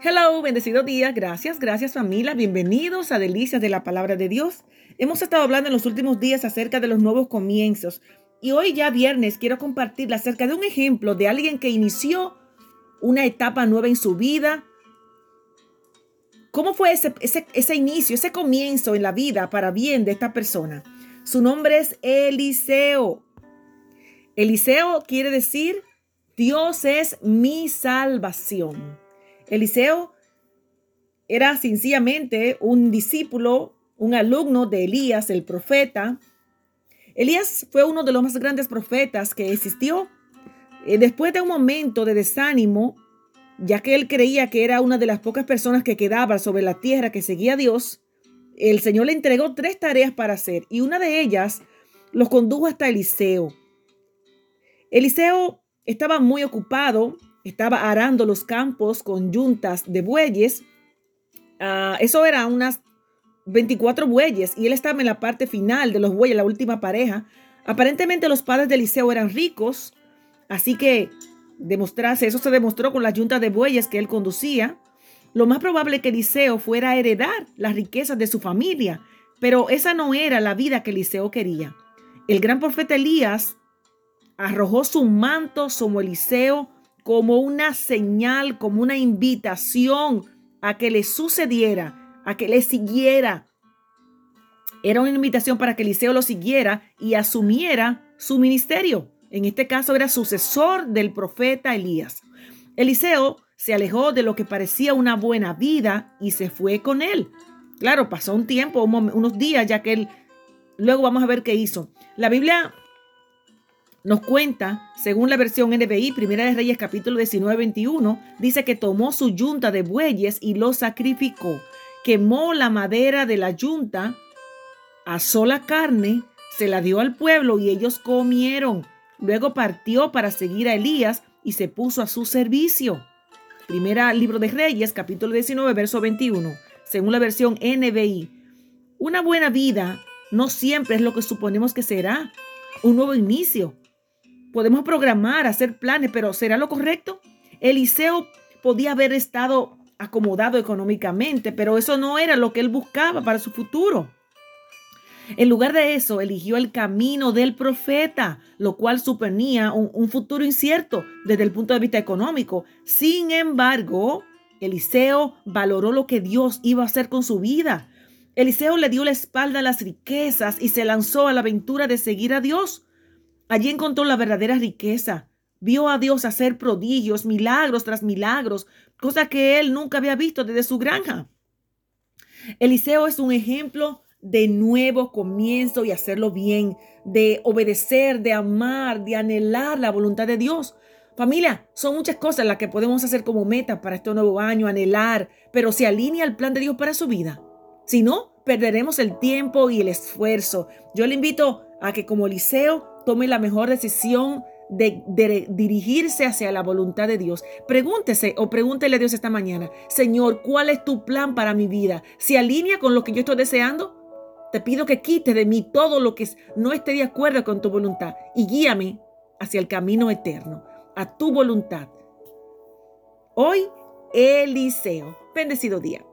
Hello, bendecido día. Gracias, gracias familia. Bienvenidos a Delicias de la Palabra de Dios. Hemos estado hablando en los últimos días acerca de los nuevos comienzos. Y hoy ya viernes quiero compartir acerca de un ejemplo de alguien que inició una etapa nueva en su vida. ¿Cómo fue ese, ese, ese inicio, ese comienzo en la vida para bien de esta persona? Su nombre es Eliseo. Eliseo quiere decir Dios es mi salvación. Eliseo era sencillamente un discípulo, un alumno de Elías, el profeta. Elías fue uno de los más grandes profetas que existió. Eh, después de un momento de desánimo, ya que él creía que era una de las pocas personas que quedaba sobre la tierra que seguía a Dios, el Señor le entregó tres tareas para hacer y una de ellas los condujo hasta Eliseo. Eliseo estaba muy ocupado, estaba arando los campos con yuntas de bueyes. Ah, eso era unas 24 bueyes y él estaba en la parte final de los bueyes, la última pareja. Aparentemente los padres de Eliseo eran ricos, así que demostrarse, eso se demostró con las yuntas de bueyes que él conducía. Lo más probable que Eliseo fuera a heredar las riquezas de su familia, pero esa no era la vida que Eliseo quería. El gran profeta Elías arrojó su manto sobre Eliseo como una señal, como una invitación a que le sucediera, a que le siguiera. Era una invitación para que Eliseo lo siguiera y asumiera su ministerio. En este caso era sucesor del profeta Elías. Eliseo se alejó de lo que parecía una buena vida y se fue con él. Claro, pasó un tiempo, unos días, ya que él, luego vamos a ver qué hizo. La Biblia nos cuenta, según la versión NBI, Primera de Reyes capítulo 19, 21, dice que tomó su yunta de bueyes y lo sacrificó, quemó la madera de la yunta, asó la carne, se la dio al pueblo y ellos comieron. Luego partió para seguir a Elías y se puso a su servicio. Primera libro de Reyes, capítulo 19, verso 21, según la versión NBI. Una buena vida no siempre es lo que suponemos que será. Un nuevo inicio, Podemos programar, hacer planes, pero ¿será lo correcto? Eliseo podía haber estado acomodado económicamente, pero eso no era lo que él buscaba para su futuro. En lugar de eso, eligió el camino del profeta, lo cual suponía un, futuro incierto desde el punto de vista económico. Sin embargo, Eliseo valoró lo que Dios iba a hacer con su vida. Eliseo le dio la espalda a las riquezas y se lanzó a la aventura de seguir a Dios. Allí encontró la verdadera riqueza. Vio a Dios hacer prodigios, milagros tras milagros, cosa que él nunca había visto desde su granja. Eliseo es un ejemplo de nuevo comienzo y hacerlo bien, de obedecer, de amar, de anhelar la voluntad de Dios. Familia, son muchas cosas las que podemos hacer como meta para este nuevo año, anhelar, pero se alinea al plan de Dios para su vida. Si no, perderemos el tiempo y el esfuerzo. Yo le invito a que como Eliseo tome la mejor decisión de, dirigirse hacia la voluntad de Dios. Pregúntese o pregúntele a Dios esta mañana, Señor, ¿cuál es tu plan para mi vida? ¿Se alinea con lo que yo estoy deseando? Te pido que quites de mí todo lo que no esté de acuerdo con tu voluntad y guíame hacia el camino eterno, a tu voluntad. Hoy, Eliseo. Bendecido día.